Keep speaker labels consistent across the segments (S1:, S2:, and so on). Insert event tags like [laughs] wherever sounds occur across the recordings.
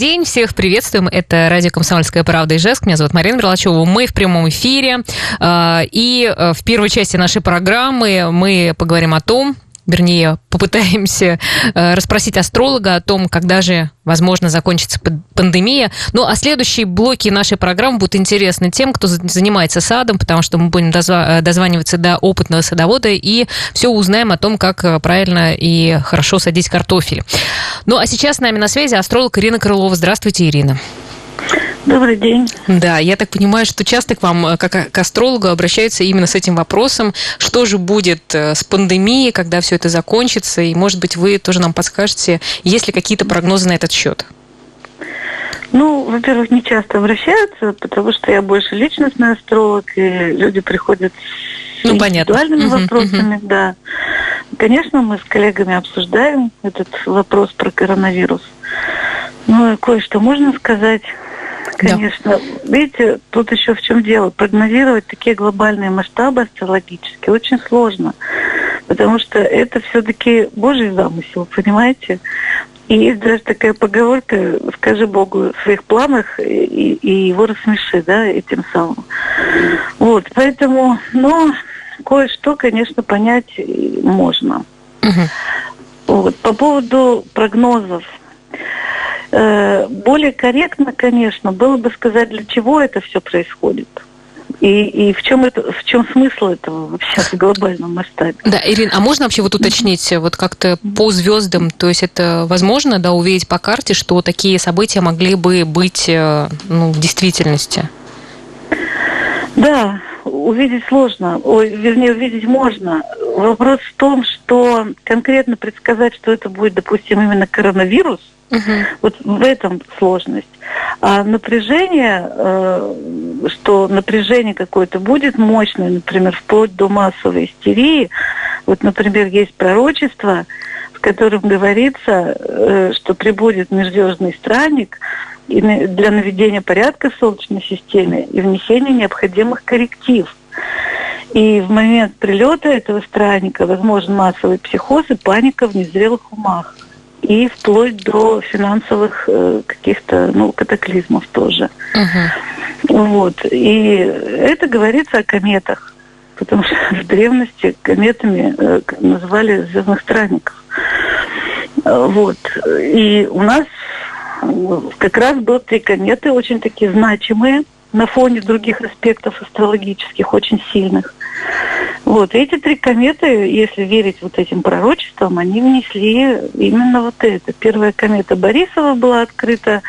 S1: День, всех приветствуем. Это радио «Комсомольская правда» и Жеск. Меня зовут Марина Мерлачева. Мы в прямом эфире. А, и э, в первой части нашей программы мы поговорим о том, вернее, попытаемся э, расспросить астролога о том, когда же, возможно, закончится пандемия. Ну, а следующие блоки нашей программы будут интересны тем, кто занимается садом, потому что мы будем э, дозваниваться до опытного садовода и все узнаем о том, как э, правильно и хорошо садить картофель. Ну, а сейчас с нами на связи астролог Ирина Крылова. Здравствуйте, Ирина.
S2: Добрый день.
S1: Да, я так понимаю, что часто к вам, э, как к астрологу, обращаются именно с этим вопросом, что же будет э, с пандемией, когда все это закончится, и, может быть, вы тоже нам подскажете, есть ли какие-то прогнозы на этот счет?
S2: Ну, во-первых, не часто обращаются, потому что я больше личностный астролог, и люди приходят с ну, индивидуальными понятно. вопросами, угу, да. Конечно, мы с коллегами обсуждаем этот вопрос про коронавирус. Ну, кое-что можно сказать. Конечно. Да. Видите, тут еще в чем дело. Прогнозировать такие глобальные масштабы астрологические очень сложно. Потому что это все-таки Божий замысел, понимаете? И есть даже такая поговорка «Скажи Богу в своих планах и, и его рассмеши», да, этим самым. Вот, поэтому, ну, кое-что, конечно, понять можно. Угу. Вот. По поводу прогнозов – более корректно, конечно, было бы сказать, для чего это все происходит. И, и в чем это, в чем смысл этого вообще в глобальном масштабе?
S1: Да, Ирина, а можно вообще вот уточнить вот как-то по звездам, то есть это возможно, да, увидеть по карте, что такие события могли бы быть, э, ну, в действительности?
S2: Да, увидеть сложно, ой, вернее, увидеть можно. Вопрос в том, что конкретно предсказать, что это будет, допустим, именно коронавирус – Угу. Вот в этом сложность. А напряжение, э, что напряжение какое-то будет мощное, например, вплоть до массовой истерии. Вот, например, есть пророчество, в котором говорится, э, что прибудет межзвездный странник для наведения порядка в Солнечной системе и внесения необходимых корректив. И в момент прилета этого странника возможен массовый психоз и паника в незрелых умах и вплоть до финансовых э, каких-то ну, катаклизмов тоже. Uh-huh. Вот. И это говорится о кометах, потому что [laughs] в древности кометами э, называли звездных странников. Вот. И у нас как раз было три кометы, очень такие значимые на фоне других аспектов астрологических, очень сильных. Вот. Эти три кометы, если верить вот этим пророчествам, они внесли именно вот это. Первая комета Борисова была открыта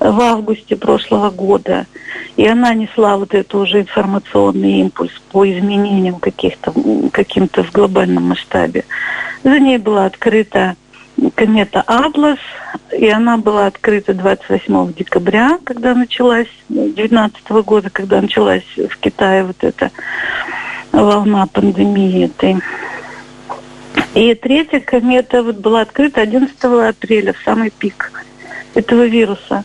S2: в августе прошлого года, и она несла вот это уже информационный импульс по изменениям каких-то, каким-то в глобальном масштабе. За ней была открыта комета Атлас, и она была открыта 28 декабря, когда началась, 2019 года, когда началась в Китае вот эта волна пандемии этой. И третья комета вот была открыта 11 апреля, в самый пик этого вируса.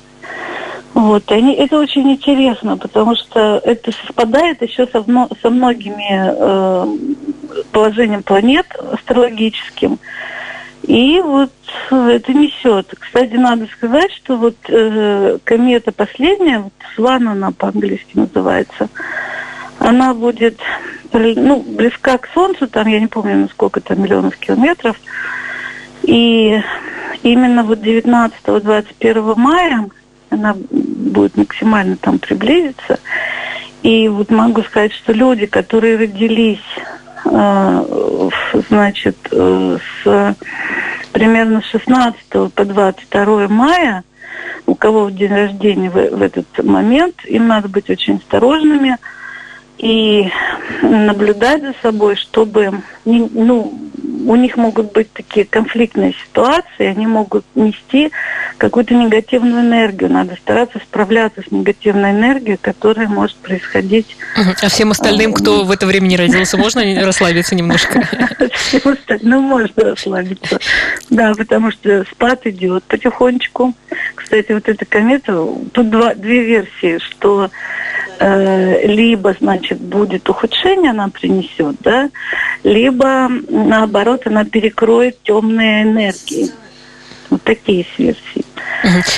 S2: Вот, и они, это очень интересно, потому что это совпадает еще со, со многими э, положением планет астрологическим. И вот это несет. Кстати, надо сказать, что вот э, комета последняя, вот Сван она по-английски называется, она будет ну, близка к Солнцу, там я не помню, сколько там миллионов километров. И именно вот 19-21 мая она будет максимально там приблизиться. И вот могу сказать, что люди, которые родились, э, значит, э, с примерно с 16 по 22 мая, у кого день рождения в, в этот момент, им надо быть очень осторожными – и наблюдать за собой, чтобы ну, у них могут быть такие конфликтные ситуации, они могут нести какую-то негативную энергию. Надо стараться справляться с негативной энергией, которая может происходить.
S1: А всем остальным, кто в это время не родился, можно расслабиться немножко?
S2: Всем остальным можно расслабиться. Да, потому что спад идет потихонечку. Кстати, вот эта комета, тут два, две версии, что либо, значит, будет ухудшение, она принесет, да, либо, наоборот, она перекроет темные энергии. Вот такие версии.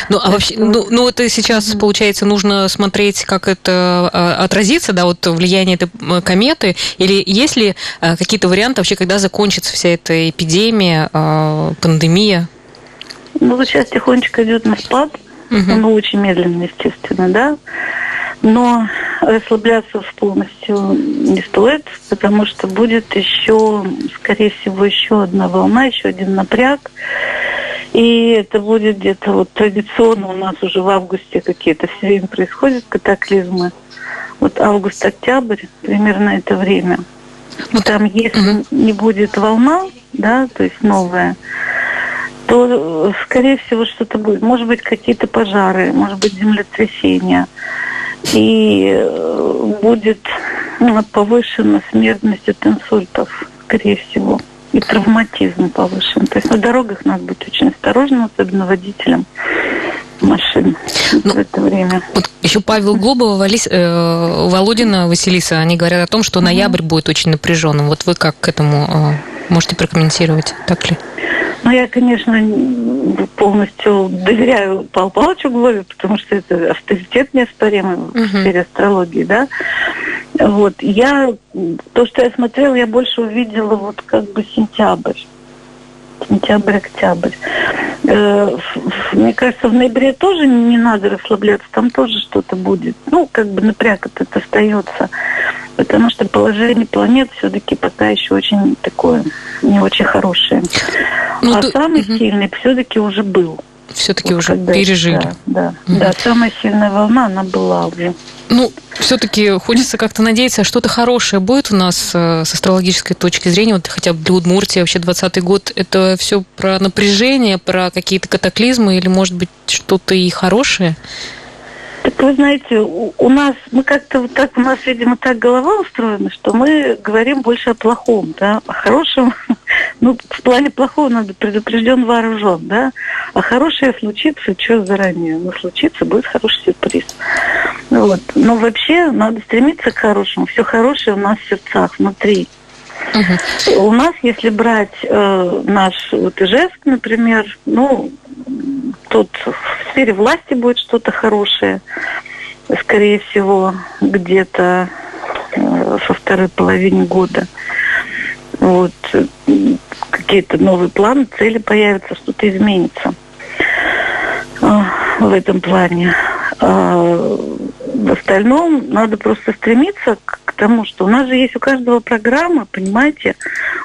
S1: Ну, а вообще, ну, ну это сейчас, получается, нужно смотреть, как это а, отразится, да, вот влияние этой кометы, или есть ли а, какие-то варианты вообще, когда закончится вся эта эпидемия, а, пандемия?
S2: Ну, вот сейчас тихонечко идет на спад, угу. ну, очень медленно, естественно, да, но расслабляться полностью не стоит, потому что будет еще, скорее всего, еще одна волна, еще один напряг. И это будет где-то вот традиционно у нас уже в августе какие-то все время происходят катаклизмы. Вот август-октябрь, примерно это время. Вот там, если не будет волна, да, то есть новая, то, скорее всего, что-то будет. Может быть, какие-то пожары, может быть, землетрясения. И э, будет ну, повышена смертность от инсультов, скорее всего и травматизм повышен. То есть на дорогах надо быть очень осторожным, особенно водителям машин ну, в это время.
S1: Вот еще Павел Глобова, Валис, э, Володина, Василиса, они говорят о том, что ноябрь будет очень напряженным. Вот вы как к этому э, можете прокомментировать, так ли?
S2: Ну, я, конечно, полностью доверяю Павлу Павловичу Глове, потому что это авторитет неоспоримый uh-huh. в сфере астрологии, да. Вот. Я, то, что я смотрела, я больше увидела вот как бы сентябрь. Сентябрь-октябрь. Э, мне кажется, в ноябре тоже не надо расслабляться, там тоже что-то будет. Ну, как бы напряг этот остается. Потому что положение планет все-таки пока еще очень такое, не очень хорошее. Ну, а ты... самый угу. сильный все-таки уже был
S1: все-таки вот уже пережили.
S2: Да, да, угу. да, самая сильная волна, она была уже.
S1: Ну, все-таки хочется как-то надеяться, что-то хорошее будет у нас э, с астрологической точки зрения, вот хотя бы для Удмуртии вообще 20 год, это все про напряжение, про какие-то катаклизмы или, может быть, что-то и хорошее?
S2: Так вы знаете, у, у нас, мы как-то вот так, у нас, видимо, так голова устроена, что мы говорим больше о плохом, да, о хорошем. [laughs] Ну, в плане плохого надо предупрежден, вооружен, да. А хорошее случится, что заранее? Ну, случится, будет хороший сюрприз. Вот. Но вообще надо стремиться к хорошему. Все хорошее у нас в сердцах, внутри. Угу. У нас, если брать э, наш вот Ижевск, например, ну, тут в сфере власти будет что-то хорошее, скорее всего, где-то э, со второй половины года. Вот какие-то новые планы, цели появятся, что-то изменится э, в этом плане. А в остальном надо просто стремиться к тому, что у нас же есть у каждого программа, понимаете,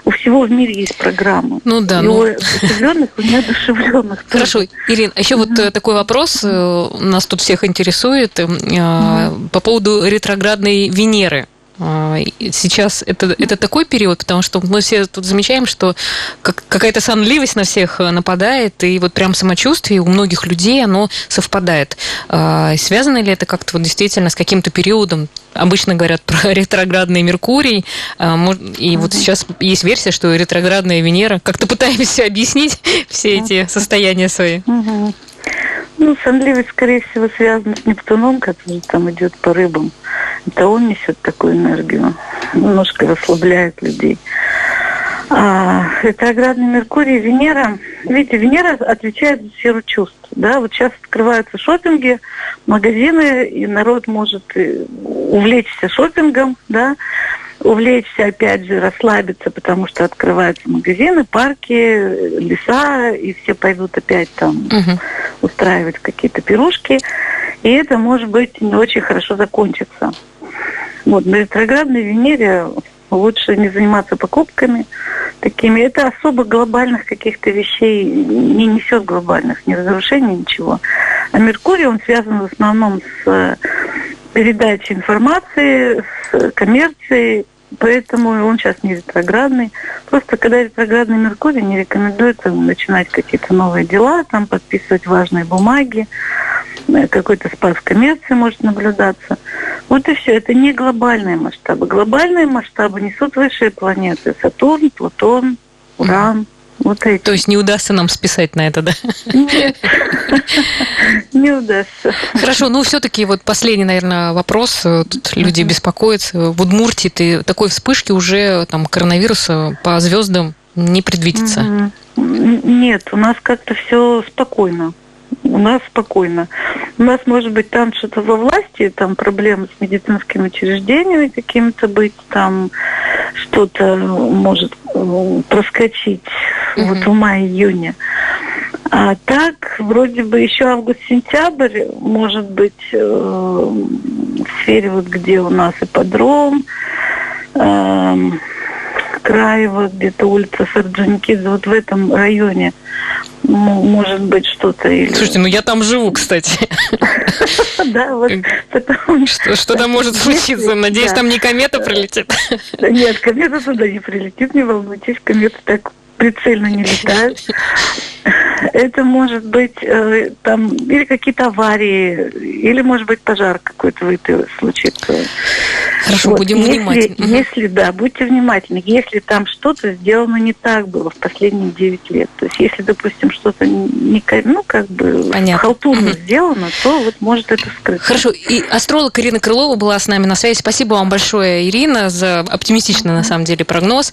S2: у всего в мире есть программа.
S1: Ну да.
S2: И
S1: ну...
S2: у одушевленных, у неодушевленных.
S1: Хорошо, Ирина, а еще вот э, такой вопрос э, нас тут всех интересует э, по поводу ретроградной Венеры. А, сейчас это, это такой период, потому что мы все тут замечаем, что как, какая-то сонливость на всех э, нападает, и вот прям самочувствие у многих людей, оно совпадает. А, связано ли это как-то вот действительно с каким-то периодом? Обычно говорят про [laughs] ретроградный Меркурий, а, и вот сейчас есть версия, что ретроградная Венера. Как-то [laughs] пытаемся объяснить [laughs] все эти состояния свои.
S2: Ну, сонливость, скорее всего, связана с Нептуном, который там идет по рыбам. Это он несет такую энергию, немножко расслабляет людей. А, ретроградный Меркурий, Венера. Видите, Венера отвечает за сферу чувств. Да? Вот сейчас открываются шопинги, магазины, и народ может э, увлечься шопингом, да, увлечься, опять же, расслабиться, потому что открываются магазины, парки, леса, и все пойдут опять там угу. устраивать какие-то пирушки. И это, может быть, не очень хорошо закончится. Вот, на ретроградной Венере лучше не заниматься покупками такими. Это особо глобальных каких-то вещей не несет глобальных, ни разрушений, ничего. А Меркурий, он связан в основном с передачи информации, с коммерцией, поэтому он сейчас не ретроградный. Просто когда ретроградный Меркурий, не рекомендуется начинать какие-то новые дела, там подписывать важные бумаги, э, какой-то спад в коммерции может наблюдаться. Вот и все. Это не глобальные масштабы. Глобальные масштабы несут высшие планеты. Сатурн, Плутон, Уран. Mm. Вот эти.
S1: То есть не удастся нам списать на это, да?
S2: Нет, не удастся.
S1: Хорошо, ну все-таки вот последний, наверное, вопрос. Тут люди беспокоятся. В Удмуртии ты такой вспышки уже там коронавируса по звездам не предвидится.
S2: Нет, у нас как-то все спокойно. У нас спокойно. У нас может быть там что-то во власти, там проблемы с медицинскими учреждениями какими-то быть, там что-то может э, проскочить mm-hmm. вот в мае-июне. А так, вроде бы еще август-сентябрь, может быть, э, в сфере вот где у нас ипподром, э, Краево, где-то улица Сарджоникидзе, вот в этом районе может быть что-то. Или...
S1: Слушайте, ну я там живу, кстати. [laughs]
S2: Да, вот
S1: Что там может случиться? Надеюсь, там не комета прилетит.
S2: Нет, комета туда не прилетит, не волнуйтесь, комета так прицельно не летают. Это может быть э, там или какие-то аварии, или может быть пожар какой-то в случится.
S1: Хорошо, вот. будем
S2: если,
S1: внимательны.
S2: Если, да, будьте внимательны. Если там что-то сделано не так было в последние 9 лет, то есть если, допустим, что-то не, ну, как бы Понятно. халтурно угу. сделано, то вот может это скрыть.
S1: Хорошо, и астролог Ирина Крылова была с нами на связи. Спасибо вам большое, Ирина, за оптимистичный, на самом деле, прогноз.